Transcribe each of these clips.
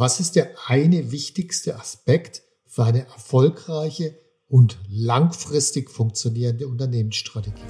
Was ist der eine wichtigste Aspekt für eine erfolgreiche und langfristig funktionierende Unternehmensstrategie?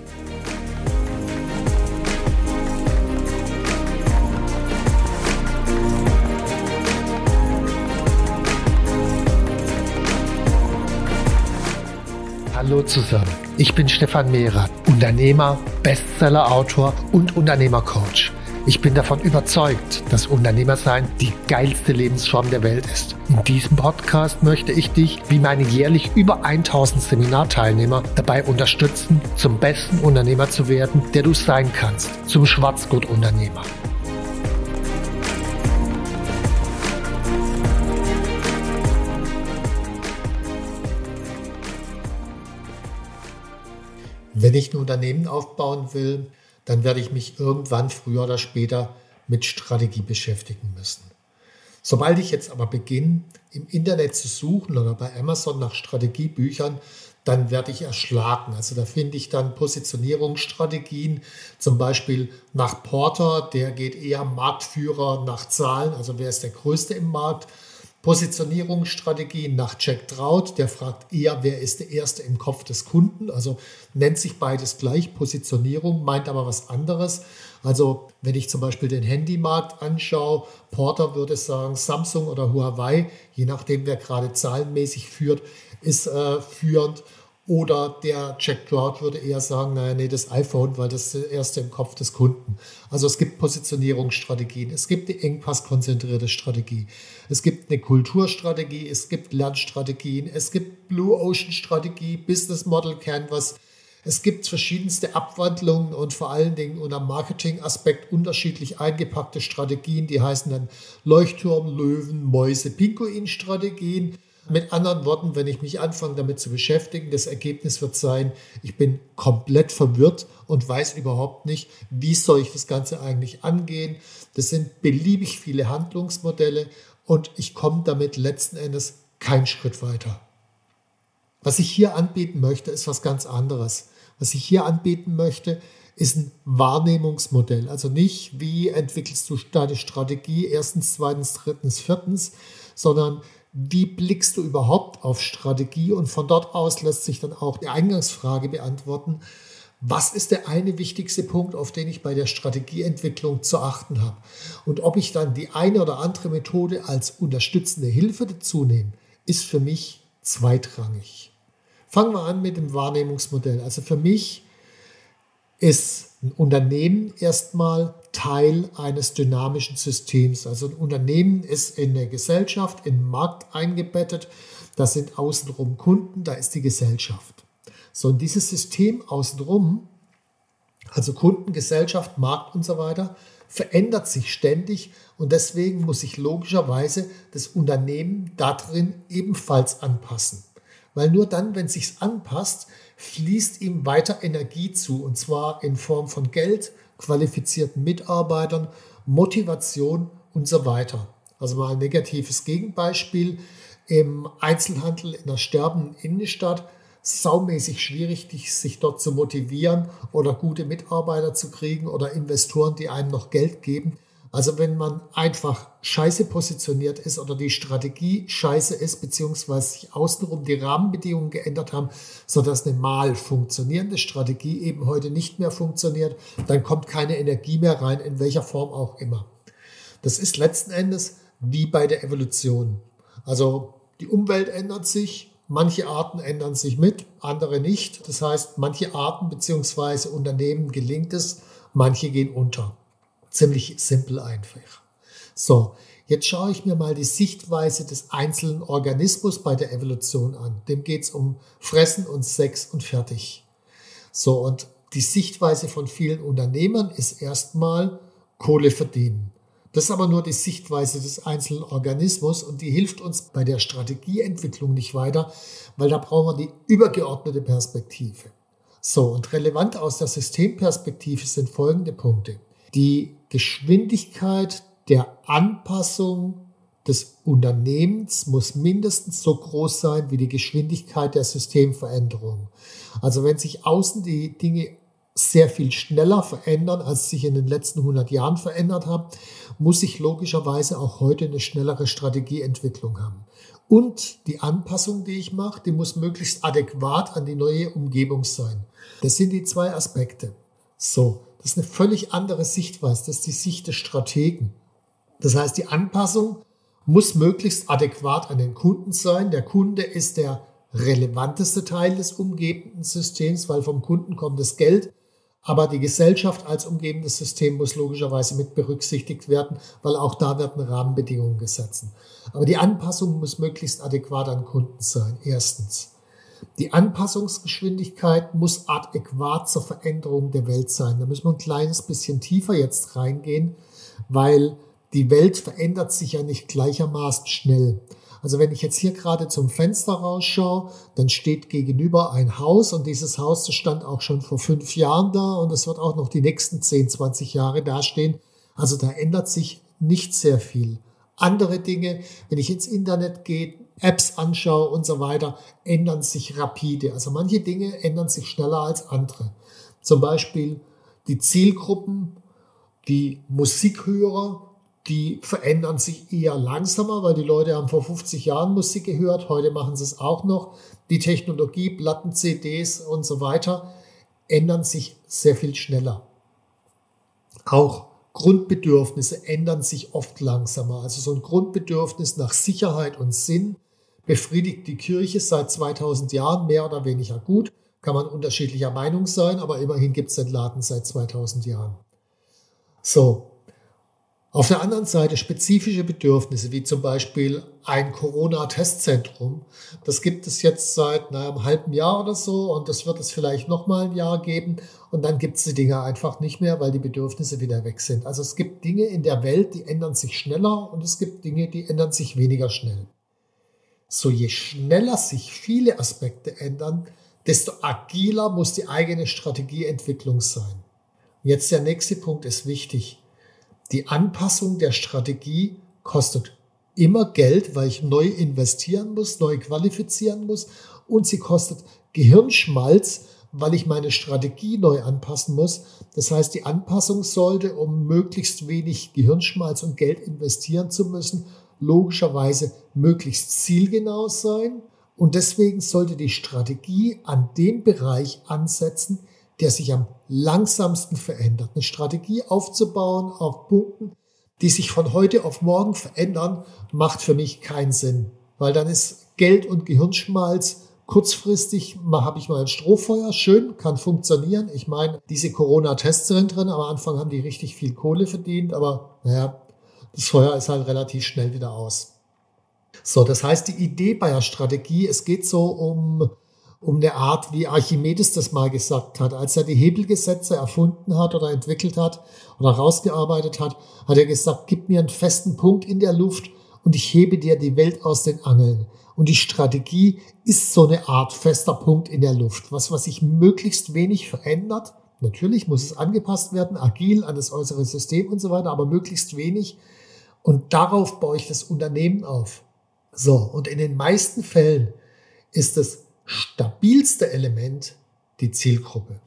Hallo zusammen, ich bin Stefan Mehrer, Unternehmer, Bestseller-Autor und Unternehmercoach. Ich bin davon überzeugt, dass Unternehmersein die geilste Lebensform der Welt ist. In diesem Podcast möchte ich dich, wie meine jährlich über 1000 Seminarteilnehmer, dabei unterstützen, zum besten Unternehmer zu werden, der du sein kannst, zum Schwarzgurt-Unternehmer. Wenn ich ein Unternehmen aufbauen will, dann werde ich mich irgendwann früher oder später mit Strategie beschäftigen müssen. Sobald ich jetzt aber beginne, im Internet zu suchen oder bei Amazon nach Strategiebüchern, dann werde ich erschlagen. Also da finde ich dann Positionierungsstrategien, zum Beispiel nach Porter, der geht eher Marktführer nach Zahlen, also wer ist der Größte im Markt. Positionierungsstrategien nach Jack Trout, der fragt eher, wer ist der Erste im Kopf des Kunden, also nennt sich beides gleich Positionierung, meint aber was anderes. Also wenn ich zum Beispiel den Handymarkt anschaue, Porter würde sagen, Samsung oder Huawei, je nachdem wer gerade zahlenmäßig führt, ist äh, führend. Oder der Jack Trout würde eher sagen, naja, nee, das iPhone, weil das ist erste im Kopf des Kunden. Also es gibt Positionierungsstrategien, es gibt die engpasskonzentrierte Strategie, es gibt eine Kulturstrategie, es gibt Lernstrategien, es gibt Blue Ocean Strategie, Business Model Canvas. Es gibt verschiedenste Abwandlungen und vor allen Dingen unter Marketing-Aspekt unterschiedlich eingepackte Strategien, die heißen dann Leuchtturm, Löwen, Mäuse, Pinguin-Strategien. Mit anderen Worten, wenn ich mich anfange damit zu beschäftigen, das Ergebnis wird sein, ich bin komplett verwirrt und weiß überhaupt nicht, wie soll ich das Ganze eigentlich angehen. Das sind beliebig viele Handlungsmodelle und ich komme damit letzten Endes keinen Schritt weiter. Was ich hier anbieten möchte, ist was ganz anderes. Was ich hier anbieten möchte, ist ein Wahrnehmungsmodell. Also nicht, wie entwickelst du deine Strategie erstens, zweitens, drittens, viertens, sondern wie blickst du überhaupt auf Strategie? Und von dort aus lässt sich dann auch die Eingangsfrage beantworten. Was ist der eine wichtigste Punkt, auf den ich bei der Strategieentwicklung zu achten habe? Und ob ich dann die eine oder andere Methode als unterstützende Hilfe dazu nehme, ist für mich zweitrangig. Fangen wir an mit dem Wahrnehmungsmodell. Also für mich ist ein Unternehmen erstmal Teil eines dynamischen Systems. Also ein Unternehmen ist in der Gesellschaft, im Markt eingebettet. Da sind außenrum Kunden, da ist die Gesellschaft. So, und dieses System außenrum, also Kunden, Gesellschaft, Markt und so weiter, verändert sich ständig und deswegen muss sich logischerweise das Unternehmen darin ebenfalls anpassen. Weil nur dann, wenn es sich anpasst, fließt ihm weiter Energie zu, und zwar in Form von Geld, qualifizierten Mitarbeitern, Motivation und so weiter. Also mal ein negatives Gegenbeispiel. Im Einzelhandel in der sterbenden Innenstadt saumäßig schwierig, sich dort zu motivieren oder gute Mitarbeiter zu kriegen oder Investoren, die einem noch Geld geben. Also wenn man einfach scheiße positioniert ist oder die Strategie scheiße ist, beziehungsweise sich außenrum die Rahmenbedingungen geändert haben, sodass eine mal funktionierende Strategie eben heute nicht mehr funktioniert, dann kommt keine Energie mehr rein, in welcher Form auch immer. Das ist letzten Endes wie bei der Evolution. Also die Umwelt ändert sich, manche Arten ändern sich mit, andere nicht. Das heißt, manche Arten beziehungsweise Unternehmen gelingt es, manche gehen unter. Ziemlich simpel einfach. So, jetzt schaue ich mir mal die Sichtweise des einzelnen Organismus bei der Evolution an. Dem geht es um Fressen und Sex und fertig. So, und die Sichtweise von vielen Unternehmern ist erstmal Kohle verdienen. Das ist aber nur die Sichtweise des einzelnen Organismus und die hilft uns bei der Strategieentwicklung nicht weiter, weil da brauchen wir die übergeordnete Perspektive. So, und relevant aus der Systemperspektive sind folgende Punkte. Die Geschwindigkeit der Anpassung des Unternehmens muss mindestens so groß sein wie die Geschwindigkeit der Systemveränderung. Also wenn sich außen die Dinge sehr viel schneller verändern, als sich in den letzten 100 Jahren verändert haben, muss ich logischerweise auch heute eine schnellere Strategieentwicklung haben. Und die Anpassung, die ich mache, die muss möglichst adäquat an die neue Umgebung sein. Das sind die zwei Aspekte. So, das ist eine völlig andere Sichtweise. Das ist die Sicht des Strategen. Das heißt, die Anpassung muss möglichst adäquat an den Kunden sein. Der Kunde ist der relevanteste Teil des umgebenden Systems, weil vom Kunden kommt das Geld. Aber die Gesellschaft als umgebendes System muss logischerweise mit berücksichtigt werden, weil auch da werden Rahmenbedingungen gesetzt. Aber die Anpassung muss möglichst adäquat an Kunden sein. Erstens. Die Anpassungsgeschwindigkeit muss adäquat zur Veränderung der Welt sein. Da müssen wir ein kleines bisschen tiefer jetzt reingehen, weil die Welt verändert sich ja nicht gleichermaßen schnell. Also wenn ich jetzt hier gerade zum Fenster rausschaue, dann steht gegenüber ein Haus und dieses Haus stand auch schon vor fünf Jahren da und es wird auch noch die nächsten 10, 20 Jahre dastehen. Also da ändert sich nicht sehr viel. Andere Dinge, wenn ich ins Internet gehe, Apps anschaue und so weiter, ändern sich rapide. Also manche Dinge ändern sich schneller als andere. Zum Beispiel die Zielgruppen, die Musikhörer, die verändern sich eher langsamer, weil die Leute haben vor 50 Jahren Musik gehört, heute machen sie es auch noch. Die Technologie, Platten, CDs und so weiter ändern sich sehr viel schneller. Auch Grundbedürfnisse ändern sich oft langsamer. Also so ein Grundbedürfnis nach Sicherheit und Sinn befriedigt die Kirche seit 2000 Jahren mehr oder weniger gut. Kann man unterschiedlicher Meinung sein, aber immerhin gibt es den Laden seit 2000 Jahren. So. Auf der anderen Seite spezifische Bedürfnisse, wie zum Beispiel ein Corona-Testzentrum. Das gibt es jetzt seit na, einem halben Jahr oder so und das wird es vielleicht noch mal ein Jahr geben und dann gibt es die Dinge einfach nicht mehr, weil die Bedürfnisse wieder weg sind. Also es gibt Dinge in der Welt, die ändern sich schneller und es gibt Dinge, die ändern sich weniger schnell. So je schneller sich viele Aspekte ändern, desto agiler muss die eigene Strategieentwicklung sein. Jetzt der nächste Punkt ist wichtig. Die Anpassung der Strategie kostet immer Geld, weil ich neu investieren muss, neu qualifizieren muss und sie kostet Gehirnschmalz, weil ich meine Strategie neu anpassen muss. Das heißt, die Anpassung sollte, um möglichst wenig Gehirnschmalz und Geld investieren zu müssen, logischerweise möglichst zielgenau sein und deswegen sollte die Strategie an dem Bereich ansetzen, der sich am langsamsten verändert. Eine Strategie aufzubauen auf Punkten, die sich von heute auf morgen verändern, macht für mich keinen Sinn, weil dann ist Geld und Gehirnschmalz kurzfristig habe ich mal ein Strohfeuer, schön, kann funktionieren. Ich meine, diese Corona-Testzentren am Anfang haben die richtig viel Kohle verdient, aber naja, das Feuer ist halt relativ schnell wieder aus. So, das heißt, die Idee bei der Strategie, es geht so um, um eine Art, wie Archimedes das mal gesagt hat. Als er die Hebelgesetze erfunden hat oder entwickelt hat oder rausgearbeitet hat, hat er gesagt, gib mir einen festen Punkt in der Luft und ich hebe dir die Welt aus den Angeln. Und die Strategie ist so eine Art fester Punkt in der Luft, was, was sich möglichst wenig verändert. Natürlich muss es angepasst werden, agil an das äußere System und so weiter, aber möglichst wenig und darauf baue ich das Unternehmen auf. So, und in den meisten Fällen ist das stabilste Element die Zielgruppe.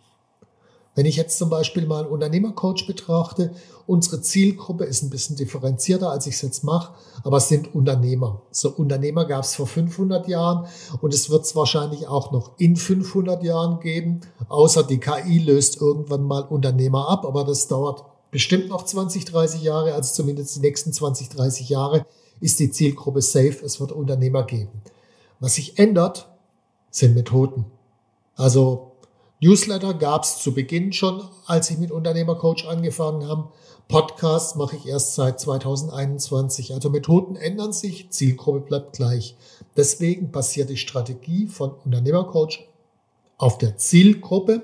Wenn ich jetzt zum Beispiel mal einen Unternehmercoach betrachte, unsere Zielgruppe ist ein bisschen differenzierter, als ich es jetzt mache, aber es sind Unternehmer. So Unternehmer gab es vor 500 Jahren und es wird es wahrscheinlich auch noch in 500 Jahren geben, außer die KI löst irgendwann mal Unternehmer ab, aber das dauert bestimmt noch 20, 30 Jahre, also zumindest die nächsten 20, 30 Jahre, ist die Zielgruppe safe. Es wird Unternehmer geben. Was sich ändert, sind Methoden. Also Newsletter gab es zu Beginn schon, als ich mit Unternehmercoach angefangen habe. Podcasts mache ich erst seit 2021. Also Methoden ändern sich, Zielgruppe bleibt gleich. Deswegen basiert die Strategie von Unternehmercoach auf der Zielgruppe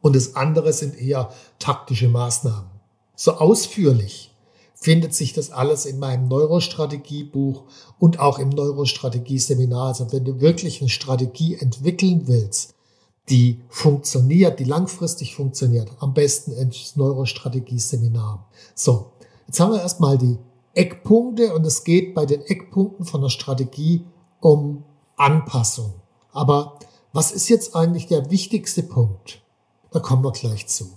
und das andere sind eher taktische Maßnahmen so ausführlich findet sich das alles in meinem Neurostrategiebuch und auch im Neurostrategie-Seminar. Also wenn du wirklich eine Strategie entwickeln willst, die funktioniert, die langfristig funktioniert, am besten ins Neurostrategie-Seminar. So, jetzt haben wir erstmal die Eckpunkte und es geht bei den Eckpunkten von der Strategie um Anpassung. Aber was ist jetzt eigentlich der wichtigste Punkt? Da kommen wir gleich zu.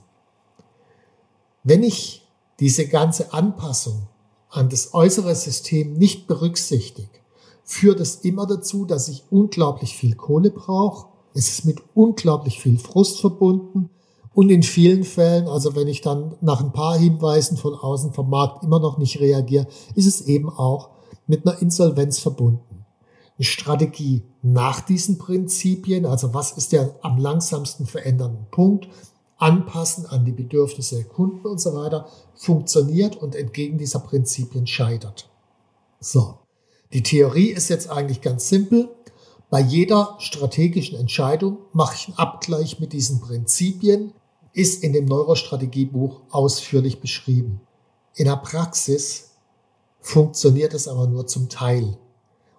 Wenn ich diese ganze Anpassung an das äußere System nicht berücksichtige, führt es immer dazu, dass ich unglaublich viel Kohle brauche. Es ist mit unglaublich viel Frust verbunden. Und in vielen Fällen, also wenn ich dann nach ein paar Hinweisen von außen vom Markt immer noch nicht reagiere, ist es eben auch mit einer Insolvenz verbunden. Eine Strategie nach diesen Prinzipien, also was ist der am langsamsten verändernden Punkt, anpassen an die Bedürfnisse der Kunden und so weiter, funktioniert und entgegen dieser Prinzipien scheitert. So, die Theorie ist jetzt eigentlich ganz simpel. Bei jeder strategischen Entscheidung mache ich einen Abgleich mit diesen Prinzipien, ist in dem Neurostrategiebuch ausführlich beschrieben. In der Praxis funktioniert es aber nur zum Teil.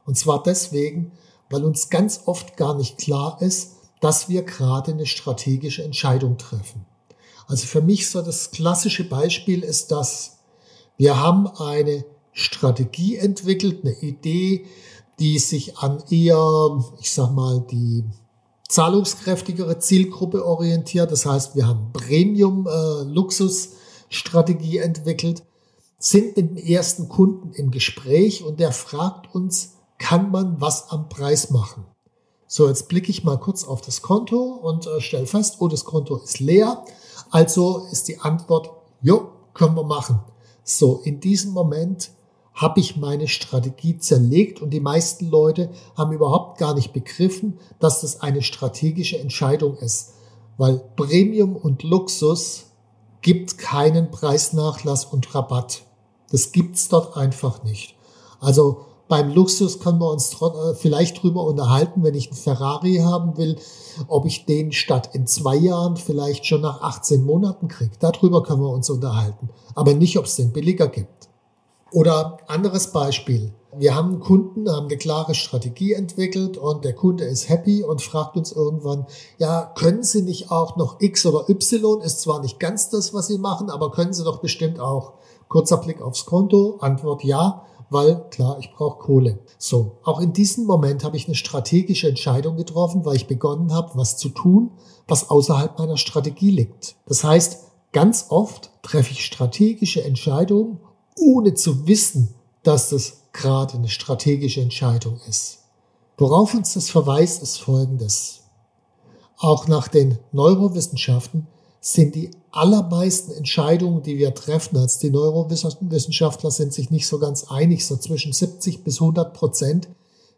Und zwar deswegen, weil uns ganz oft gar nicht klar ist, dass wir gerade eine strategische Entscheidung treffen. Also für mich so das klassische Beispiel ist das, wir haben eine Strategie entwickelt, eine Idee, die sich an eher, ich sag mal, die zahlungskräftigere Zielgruppe orientiert. Das heißt, wir haben Premium-Luxus-Strategie äh, entwickelt, sind mit dem ersten Kunden im Gespräch und der fragt uns, kann man was am Preis machen? So, jetzt blicke ich mal kurz auf das Konto und äh, stelle fest, oh, das Konto ist leer. Also ist die Antwort, jo, können wir machen. So, in diesem Moment habe ich meine Strategie zerlegt und die meisten Leute haben überhaupt gar nicht begriffen, dass das eine strategische Entscheidung ist. Weil Premium und Luxus gibt keinen Preisnachlass und Rabatt. Das gibt's dort einfach nicht. Also beim Luxus können wir uns äh, vielleicht drüber unterhalten, wenn ich einen Ferrari haben will, ob ich den statt in zwei Jahren vielleicht schon nach 18 Monaten kriege. Darüber können wir uns unterhalten. Aber nicht, ob es den billiger gibt. Oder anderes Beispiel. Wir haben einen Kunden, haben eine klare Strategie entwickelt und der Kunde ist happy und fragt uns irgendwann, ja, können Sie nicht auch noch X oder Y? Ist zwar nicht ganz das, was Sie machen, aber können Sie doch bestimmt auch. Kurzer Blick aufs Konto, Antwort ja weil klar, ich brauche Kohle. So, auch in diesem Moment habe ich eine strategische Entscheidung getroffen, weil ich begonnen habe, was zu tun, was außerhalb meiner Strategie liegt. Das heißt, ganz oft treffe ich strategische Entscheidungen, ohne zu wissen, dass das gerade eine strategische Entscheidung ist. Worauf uns das verweist, ist Folgendes. Auch nach den Neurowissenschaften sind die allermeisten Entscheidungen, die wir treffen als die Neurowissenschaftler, sind sich nicht so ganz einig. So zwischen 70 bis 100 Prozent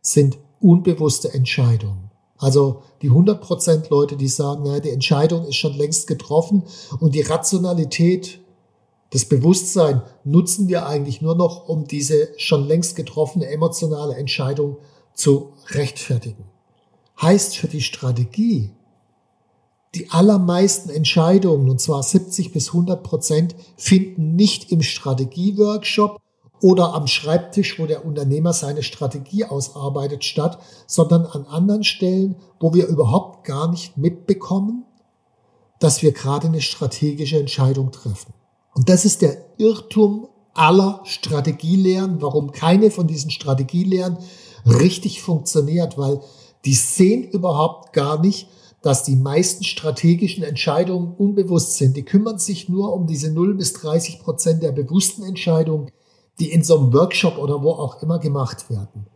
sind unbewusste Entscheidungen. Also die 100 Prozent Leute, die sagen, ja, die Entscheidung ist schon längst getroffen und die Rationalität, das Bewusstsein nutzen wir eigentlich nur noch, um diese schon längst getroffene emotionale Entscheidung zu rechtfertigen. Heißt für die Strategie, die allermeisten Entscheidungen, und zwar 70 bis 100 Prozent, finden nicht im Strategieworkshop oder am Schreibtisch, wo der Unternehmer seine Strategie ausarbeitet, statt, sondern an anderen Stellen, wo wir überhaupt gar nicht mitbekommen, dass wir gerade eine strategische Entscheidung treffen. Und das ist der Irrtum aller Strategielehren, warum keine von diesen Strategielehren richtig funktioniert, weil die sehen überhaupt gar nicht, dass die meisten strategischen Entscheidungen unbewusst sind. Die kümmern sich nur um diese 0 bis 30 Prozent der bewussten Entscheidungen, die in so einem Workshop oder wo auch immer gemacht werden.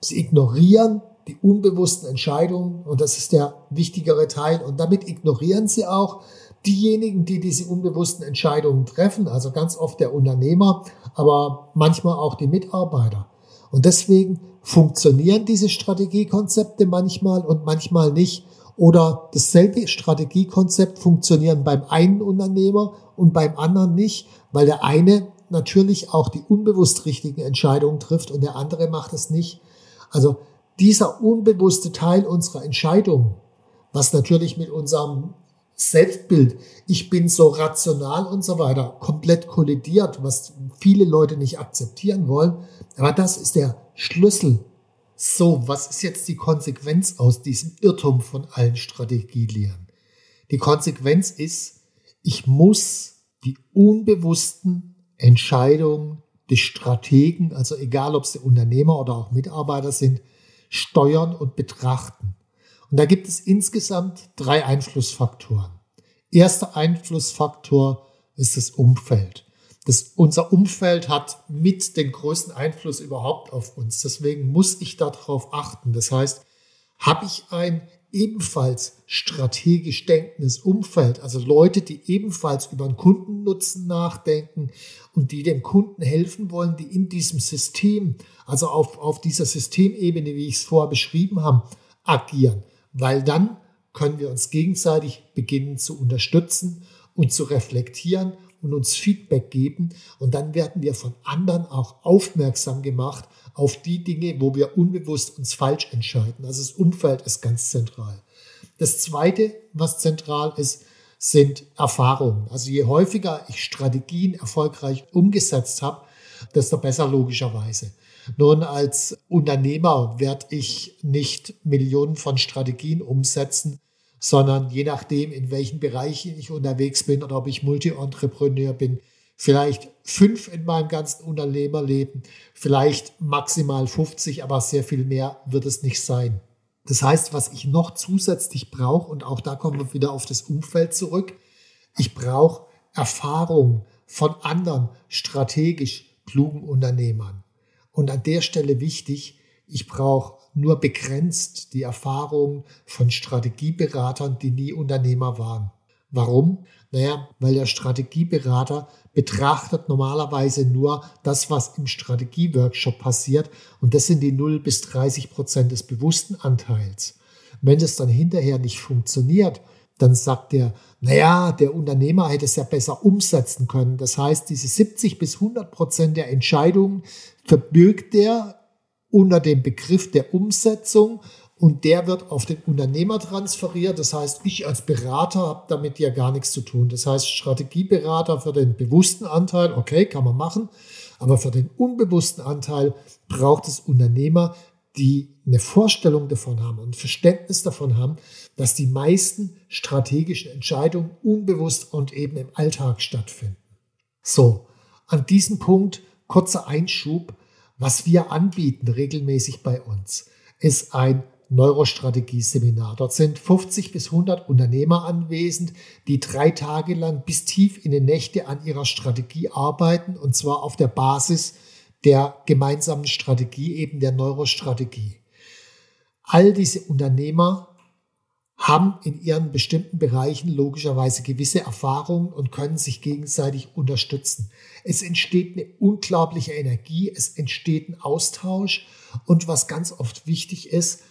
Sie ignorieren die unbewussten Entscheidungen und das ist der wichtigere Teil. Und damit ignorieren sie auch diejenigen, die diese unbewussten Entscheidungen treffen, also ganz oft der Unternehmer, aber manchmal auch die Mitarbeiter. Und deswegen funktionieren diese Strategiekonzepte manchmal und manchmal nicht. Oder dasselbe Strategiekonzept funktionieren beim einen Unternehmer und beim anderen nicht, weil der eine natürlich auch die unbewusst richtigen Entscheidungen trifft und der andere macht es nicht. Also dieser unbewusste Teil unserer Entscheidung, was natürlich mit unserem Selbstbild, ich bin so rational und so weiter, komplett kollidiert, was viele Leute nicht akzeptieren wollen. Aber das ist der Schlüssel. So, was ist jetzt die Konsequenz aus diesem Irrtum von allen Strategielehren? Die Konsequenz ist, ich muss die unbewussten Entscheidungen des Strategen, also egal ob der Unternehmer oder auch Mitarbeiter sind, steuern und betrachten. Und da gibt es insgesamt drei Einflussfaktoren. Erster Einflussfaktor ist das Umfeld. Das, unser Umfeld hat mit den größten Einfluss überhaupt auf uns. Deswegen muss ich darauf achten. Das heißt, habe ich ein ebenfalls strategisch denkendes Umfeld, also Leute, die ebenfalls über den Kundennutzen nachdenken und die dem Kunden helfen wollen, die in diesem System, also auf, auf dieser Systemebene, wie ich es vorher beschrieben habe, agieren weil dann können wir uns gegenseitig beginnen zu unterstützen und zu reflektieren und uns Feedback geben. Und dann werden wir von anderen auch aufmerksam gemacht auf die Dinge, wo wir unbewusst uns falsch entscheiden. Also das Umfeld ist ganz zentral. Das Zweite, was zentral ist, sind Erfahrungen. Also je häufiger ich Strategien erfolgreich umgesetzt habe, desto besser logischerweise. Nun, als Unternehmer werde ich nicht Millionen von Strategien umsetzen, sondern je nachdem, in welchen Bereichen ich unterwegs bin oder ob ich Multi-Entrepreneur bin, vielleicht fünf in meinem ganzen Unternehmerleben, vielleicht maximal 50, aber sehr viel mehr wird es nicht sein. Das heißt, was ich noch zusätzlich brauche, und auch da kommen wir wieder auf das Umfeld zurück, ich brauche Erfahrung von anderen strategisch klugen Unternehmern. Und an der Stelle wichtig, ich brauche nur begrenzt die Erfahrung von Strategieberatern, die nie Unternehmer waren. Warum? Naja, weil der Strategieberater betrachtet normalerweise nur das, was im Strategieworkshop passiert. Und das sind die 0 bis 30 Prozent des bewussten Anteils. Wenn das dann hinterher nicht funktioniert, dann sagt er, naja, der Unternehmer hätte es ja besser umsetzen können. Das heißt, diese 70 bis 100 Prozent der Entscheidungen verbirgt er unter dem Begriff der Umsetzung und der wird auf den Unternehmer transferiert. Das heißt, ich als Berater habe damit ja gar nichts zu tun. Das heißt, Strategieberater für den bewussten Anteil, okay, kann man machen, aber für den unbewussten Anteil braucht es Unternehmer, die eine Vorstellung davon haben und Verständnis davon haben, dass die meisten strategischen Entscheidungen unbewusst und eben im Alltag stattfinden. So, an diesem Punkt kurzer Einschub, was wir anbieten regelmäßig bei uns, ist ein Neurostrategie-Seminar. Dort sind 50 bis 100 Unternehmer anwesend, die drei Tage lang bis tief in die Nächte an ihrer Strategie arbeiten und zwar auf der Basis der gemeinsamen Strategie, eben der Neurostrategie. All diese Unternehmer haben in ihren bestimmten Bereichen logischerweise gewisse Erfahrungen und können sich gegenseitig unterstützen. Es entsteht eine unglaubliche Energie, es entsteht ein Austausch und was ganz oft wichtig ist,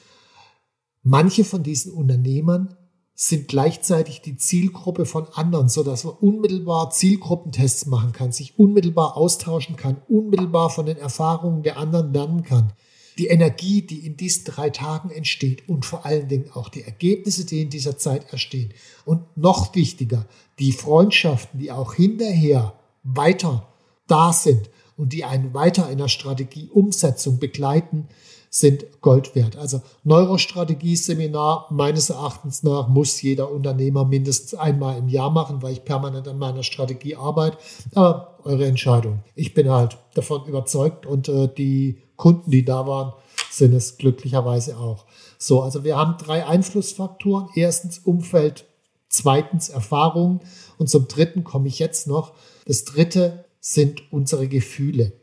manche von diesen Unternehmern sind gleichzeitig die Zielgruppe von anderen, so dass man unmittelbar Zielgruppentests machen kann, sich unmittelbar austauschen kann, unmittelbar von den Erfahrungen der anderen lernen kann die Energie, die in diesen drei Tagen entsteht und vor allen Dingen auch die Ergebnisse, die in dieser Zeit entstehen. Und noch wichtiger, die Freundschaften, die auch hinterher weiter da sind und die einen weiter in der Strategieumsetzung begleiten, sind Gold wert. Also Neurostrategie-Seminar meines Erachtens nach muss jeder Unternehmer mindestens einmal im Jahr machen, weil ich permanent an meiner Strategie arbeite. Aber eure Entscheidung. Ich bin halt davon überzeugt und äh, die Kunden, die da waren, sind es glücklicherweise auch. So, also wir haben drei Einflussfaktoren. Erstens Umfeld, zweitens Erfahrung und zum dritten komme ich jetzt noch. Das dritte sind unsere Gefühle.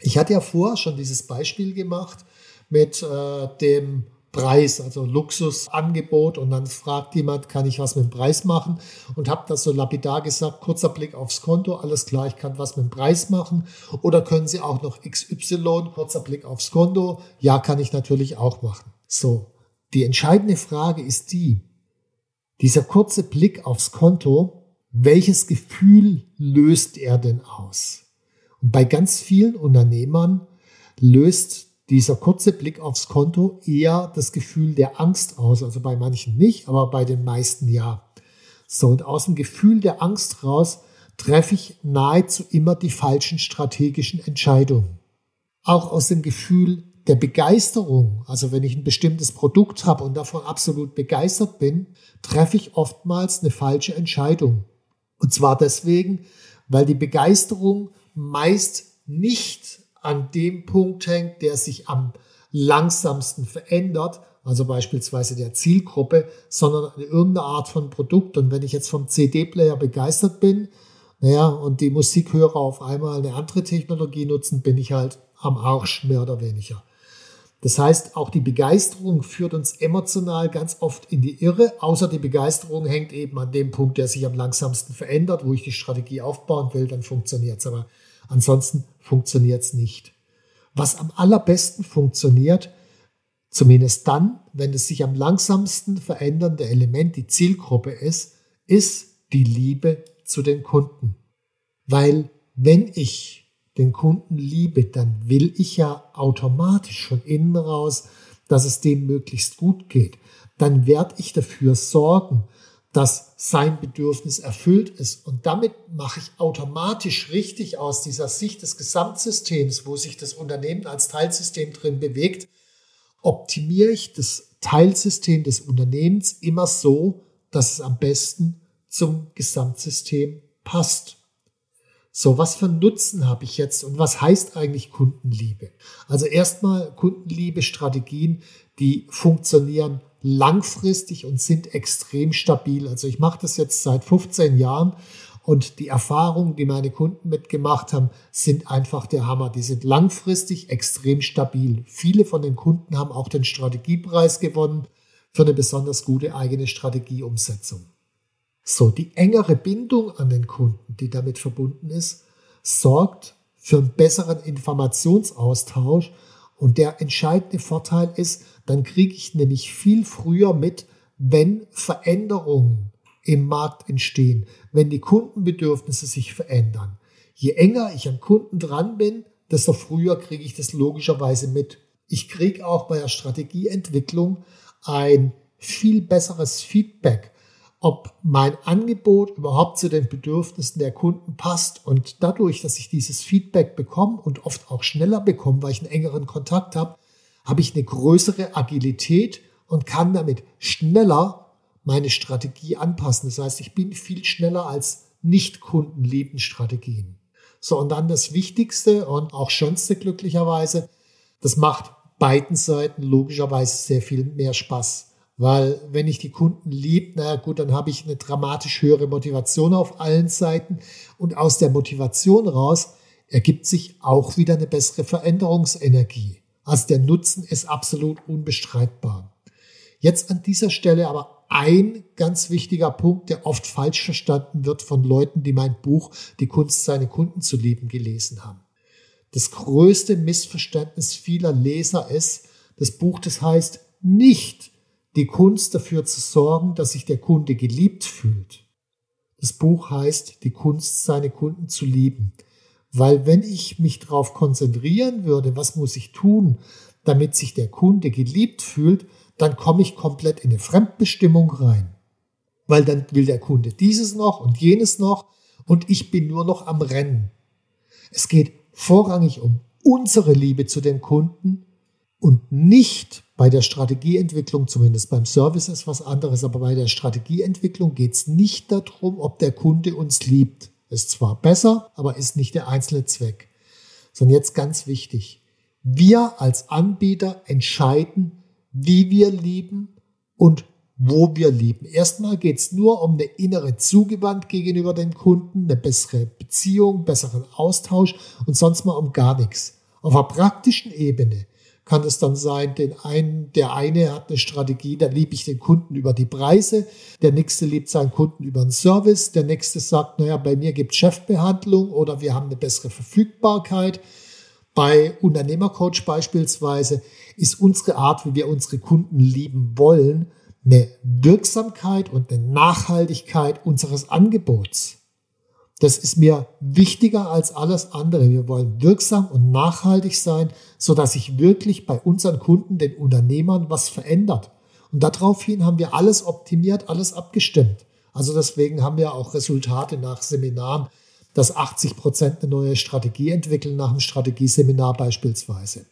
Ich hatte ja vorher schon dieses Beispiel gemacht mit äh, dem Preis, also Luxusangebot und dann fragt jemand, kann ich was mit dem Preis machen und habe das so lapidar gesagt, kurzer Blick aufs Konto, alles klar, ich kann was mit dem Preis machen oder können Sie auch noch XY, kurzer Blick aufs Konto, ja, kann ich natürlich auch machen. So, die entscheidende Frage ist die, dieser kurze Blick aufs Konto, welches Gefühl löst er denn aus? Und bei ganz vielen Unternehmern löst dieser kurze Blick aufs Konto eher das Gefühl der Angst aus. Also bei manchen nicht, aber bei den meisten ja. So, und aus dem Gefühl der Angst raus treffe ich nahezu immer die falschen strategischen Entscheidungen. Auch aus dem Gefühl der Begeisterung, also wenn ich ein bestimmtes Produkt habe und davon absolut begeistert bin, treffe ich oftmals eine falsche Entscheidung. Und zwar deswegen, weil die Begeisterung meist nicht an dem Punkt hängt, der sich am langsamsten verändert, also beispielsweise der Zielgruppe, sondern an irgendeiner Art von Produkt. Und wenn ich jetzt vom CD-Player begeistert bin, naja, und die Musikhörer auf einmal eine andere Technologie nutzen, bin ich halt am Arsch, mehr oder weniger. Das heißt, auch die Begeisterung führt uns emotional ganz oft in die Irre, außer die Begeisterung hängt eben an dem Punkt, der sich am langsamsten verändert, wo ich die Strategie aufbauen will, dann funktioniert es. Aber ansonsten funktioniert es nicht. Was am allerbesten funktioniert, zumindest dann, wenn es sich am langsamsten verändernde Element die Zielgruppe ist, ist die Liebe zu den Kunden. Weil wenn ich den Kunden liebe, dann will ich ja automatisch von innen raus, dass es dem möglichst gut geht. Dann werde ich dafür sorgen, dass sein Bedürfnis erfüllt ist. Und damit mache ich automatisch richtig aus dieser Sicht des Gesamtsystems, wo sich das Unternehmen als Teilsystem drin bewegt, optimiere ich das Teilsystem des Unternehmens immer so, dass es am besten zum Gesamtsystem passt. So, was für Nutzen habe ich jetzt und was heißt eigentlich Kundenliebe? Also erstmal Kundenliebe-Strategien, die funktionieren langfristig und sind extrem stabil. Also ich mache das jetzt seit 15 Jahren und die Erfahrungen, die meine Kunden mitgemacht haben, sind einfach der Hammer. Die sind langfristig extrem stabil. Viele von den Kunden haben auch den Strategiepreis gewonnen für eine besonders gute eigene Strategieumsetzung. So, die engere Bindung an den Kunden, die damit verbunden ist, sorgt für einen besseren Informationsaustausch. Und der entscheidende Vorteil ist, dann kriege ich nämlich viel früher mit, wenn Veränderungen im Markt entstehen, wenn die Kundenbedürfnisse sich verändern. Je enger ich am Kunden dran bin, desto früher kriege ich das logischerweise mit. Ich kriege auch bei der Strategieentwicklung ein viel besseres Feedback ob mein Angebot überhaupt zu den Bedürfnissen der Kunden passt. Und dadurch, dass ich dieses Feedback bekomme und oft auch schneller bekomme, weil ich einen engeren Kontakt habe, habe ich eine größere Agilität und kann damit schneller meine Strategie anpassen. Das heißt, ich bin viel schneller als nicht kundenliebende Strategien. So, und dann das Wichtigste und auch schönste glücklicherweise, das macht beiden Seiten logischerweise sehr viel mehr Spaß. Weil wenn ich die Kunden lieb, na gut, dann habe ich eine dramatisch höhere Motivation auf allen Seiten. Und aus der Motivation raus ergibt sich auch wieder eine bessere Veränderungsenergie. Also der Nutzen ist absolut unbestreitbar. Jetzt an dieser Stelle aber ein ganz wichtiger Punkt, der oft falsch verstanden wird von Leuten, die mein Buch Die Kunst, seine Kunden zu lieben gelesen haben. Das größte Missverständnis vieler Leser ist, das Buch, das heißt nicht die Kunst dafür zu sorgen, dass sich der Kunde geliebt fühlt. Das Buch heißt Die Kunst, seine Kunden zu lieben. Weil wenn ich mich darauf konzentrieren würde, was muss ich tun, damit sich der Kunde geliebt fühlt, dann komme ich komplett in eine Fremdbestimmung rein. Weil dann will der Kunde dieses noch und jenes noch und ich bin nur noch am Rennen. Es geht vorrangig um unsere Liebe zu den Kunden und nicht bei der Strategieentwicklung, zumindest beim Service ist was anderes, aber bei der Strategieentwicklung geht es nicht darum, ob der Kunde uns liebt. Ist zwar besser, aber ist nicht der einzelne Zweck. Sondern jetzt ganz wichtig. Wir als Anbieter entscheiden, wie wir lieben und wo wir lieben. Erstmal geht es nur um eine innere Zugewandt gegenüber dem Kunden, eine bessere Beziehung, besseren Austausch und sonst mal um gar nichts. Auf einer praktischen Ebene kann es dann sein, den einen, der eine hat eine Strategie, da liebe ich den Kunden über die Preise, der nächste liebt seinen Kunden über den Service, der nächste sagt, naja, bei mir gibt es Chefbehandlung oder wir haben eine bessere Verfügbarkeit. Bei Unternehmercoach beispielsweise ist unsere Art, wie wir unsere Kunden lieben wollen, eine Wirksamkeit und eine Nachhaltigkeit unseres Angebots. Das ist mir wichtiger als alles andere. Wir wollen wirksam und nachhaltig sein, so dass sich wirklich bei unseren Kunden, den Unternehmern, was verändert. Und daraufhin haben wir alles optimiert, alles abgestimmt. Also deswegen haben wir auch Resultate nach Seminaren, dass 80 Prozent eine neue Strategie entwickeln nach einem Strategieseminar beispielsweise.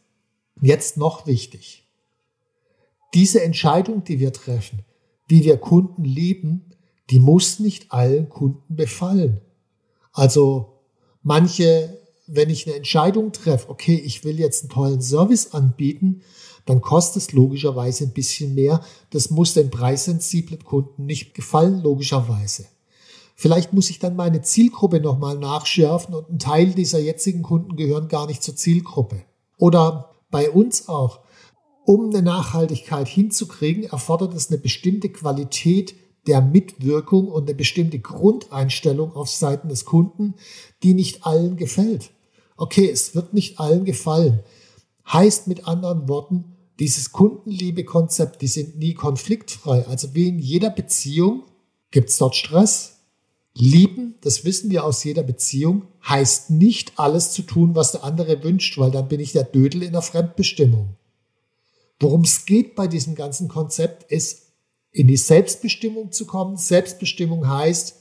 Jetzt noch wichtig. Diese Entscheidung, die wir treffen, wie wir Kunden lieben, die muss nicht allen Kunden befallen. Also manche, wenn ich eine Entscheidung treffe, okay, ich will jetzt einen tollen Service anbieten, dann kostet es logischerweise ein bisschen mehr. Das muss den preissensiblen Kunden nicht gefallen, logischerweise. Vielleicht muss ich dann meine Zielgruppe nochmal nachschärfen und ein Teil dieser jetzigen Kunden gehören gar nicht zur Zielgruppe. Oder bei uns auch. Um eine Nachhaltigkeit hinzukriegen, erfordert es eine bestimmte Qualität der Mitwirkung und eine bestimmte Grundeinstellung auf Seiten des Kunden, die nicht allen gefällt. Okay, es wird nicht allen gefallen. Heißt mit anderen Worten, dieses Kundenliebe-Konzept, die sind nie konfliktfrei. Also wie in jeder Beziehung gibt es dort Stress. Lieben, das wissen wir aus jeder Beziehung, heißt nicht alles zu tun, was der andere wünscht, weil dann bin ich der Dödel in der Fremdbestimmung. Worum es geht bei diesem ganzen Konzept ist, in die Selbstbestimmung zu kommen. Selbstbestimmung heißt,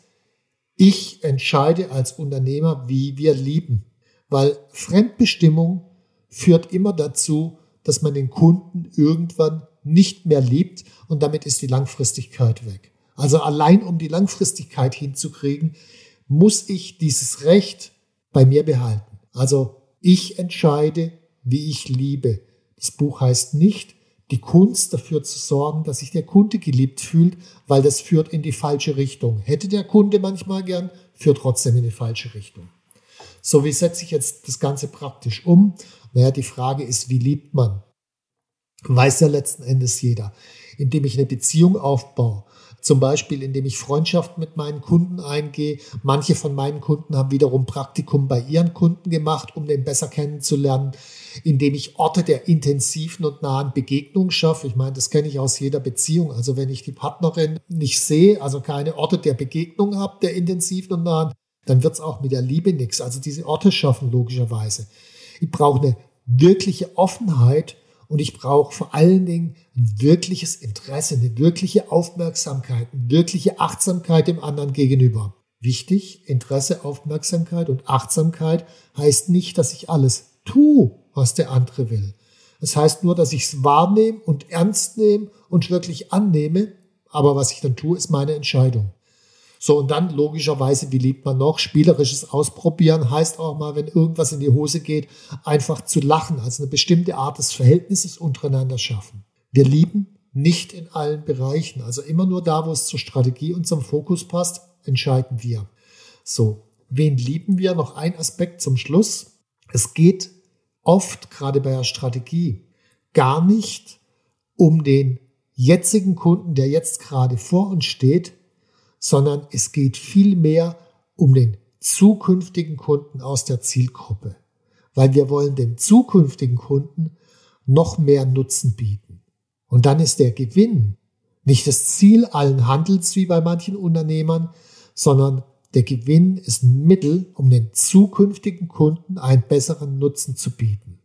ich entscheide als Unternehmer, wie wir lieben. Weil Fremdbestimmung führt immer dazu, dass man den Kunden irgendwann nicht mehr liebt und damit ist die Langfristigkeit weg. Also allein um die Langfristigkeit hinzukriegen, muss ich dieses Recht bei mir behalten. Also ich entscheide, wie ich liebe. Das Buch heißt nicht, die Kunst dafür zu sorgen, dass sich der Kunde geliebt fühlt, weil das führt in die falsche Richtung. Hätte der Kunde manchmal gern, führt trotzdem in die falsche Richtung. So, wie setze ich jetzt das Ganze praktisch um? Naja, die Frage ist, wie liebt man? Weiß ja letzten Endes jeder. Indem ich eine Beziehung aufbaue, zum Beispiel, indem ich Freundschaft mit meinen Kunden eingehe. Manche von meinen Kunden haben wiederum Praktikum bei ihren Kunden gemacht, um den besser kennenzulernen, indem ich Orte der intensiven und nahen Begegnung schaffe. Ich meine, das kenne ich aus jeder Beziehung. Also wenn ich die Partnerin nicht sehe, also keine Orte der Begegnung habe, der intensiven und nahen, dann wird es auch mit der Liebe nichts. Also diese Orte schaffen logischerweise. Ich brauche eine wirkliche Offenheit und ich brauche vor allen Dingen ein wirkliches Interesse, eine wirkliche Aufmerksamkeit, eine wirkliche Achtsamkeit dem anderen gegenüber. Wichtig, Interesse, Aufmerksamkeit und Achtsamkeit heißt nicht, dass ich alles tue, was der andere will. Es das heißt nur, dass ich es wahrnehme und ernst nehme und wirklich annehme, aber was ich dann tue, ist meine Entscheidung. So, und dann logischerweise, wie liebt man noch? Spielerisches Ausprobieren heißt auch mal, wenn irgendwas in die Hose geht, einfach zu lachen, also eine bestimmte Art des Verhältnisses untereinander schaffen. Wir lieben nicht in allen Bereichen, also immer nur da, wo es zur Strategie und zum Fokus passt, entscheiden wir. So, wen lieben wir? Noch ein Aspekt zum Schluss. Es geht oft, gerade bei der Strategie, gar nicht um den jetzigen Kunden, der jetzt gerade vor uns steht, sondern es geht vielmehr um den zukünftigen Kunden aus der Zielgruppe, weil wir wollen den zukünftigen Kunden noch mehr Nutzen bieten. Und dann ist der Gewinn nicht das Ziel allen Handels wie bei manchen Unternehmern, sondern der Gewinn ist ein Mittel, um den zukünftigen Kunden einen besseren Nutzen zu bieten.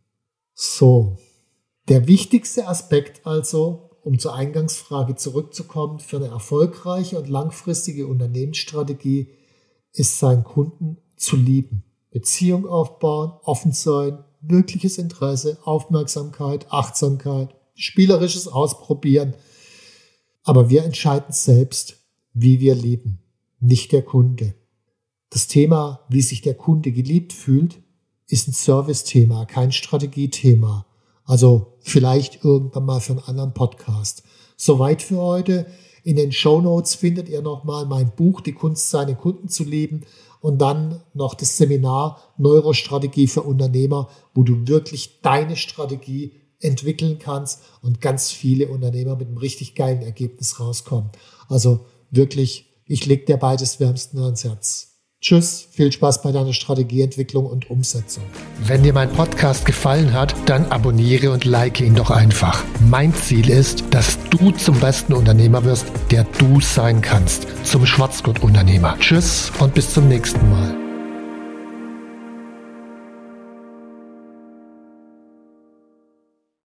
So, der wichtigste Aspekt also um zur Eingangsfrage zurückzukommen, für eine erfolgreiche und langfristige Unternehmensstrategie ist seinen Kunden zu lieben. Beziehung aufbauen, offen sein, wirkliches Interesse, Aufmerksamkeit, Achtsamkeit, spielerisches Ausprobieren. Aber wir entscheiden selbst, wie wir lieben, nicht der Kunde. Das Thema, wie sich der Kunde geliebt fühlt, ist ein Service-Thema, kein Strategiethema. Also vielleicht irgendwann mal für einen anderen Podcast. Soweit für heute. In den Show Notes findet ihr nochmal mein Buch Die Kunst, seine Kunden zu lieben und dann noch das Seminar Neurostrategie für Unternehmer, wo du wirklich deine Strategie entwickeln kannst und ganz viele Unternehmer mit einem richtig geilen Ergebnis rauskommen. Also wirklich, ich leg dir beides wärmsten ans Herz. Tschüss, viel Spaß bei deiner Strategieentwicklung und Umsetzung. Wenn dir mein Podcast gefallen hat, dann abonniere und like ihn doch einfach. Mein Ziel ist, dass du zum besten Unternehmer wirst, der du sein kannst. Zum Schwarzgurt-Unternehmer. Tschüss und bis zum nächsten Mal.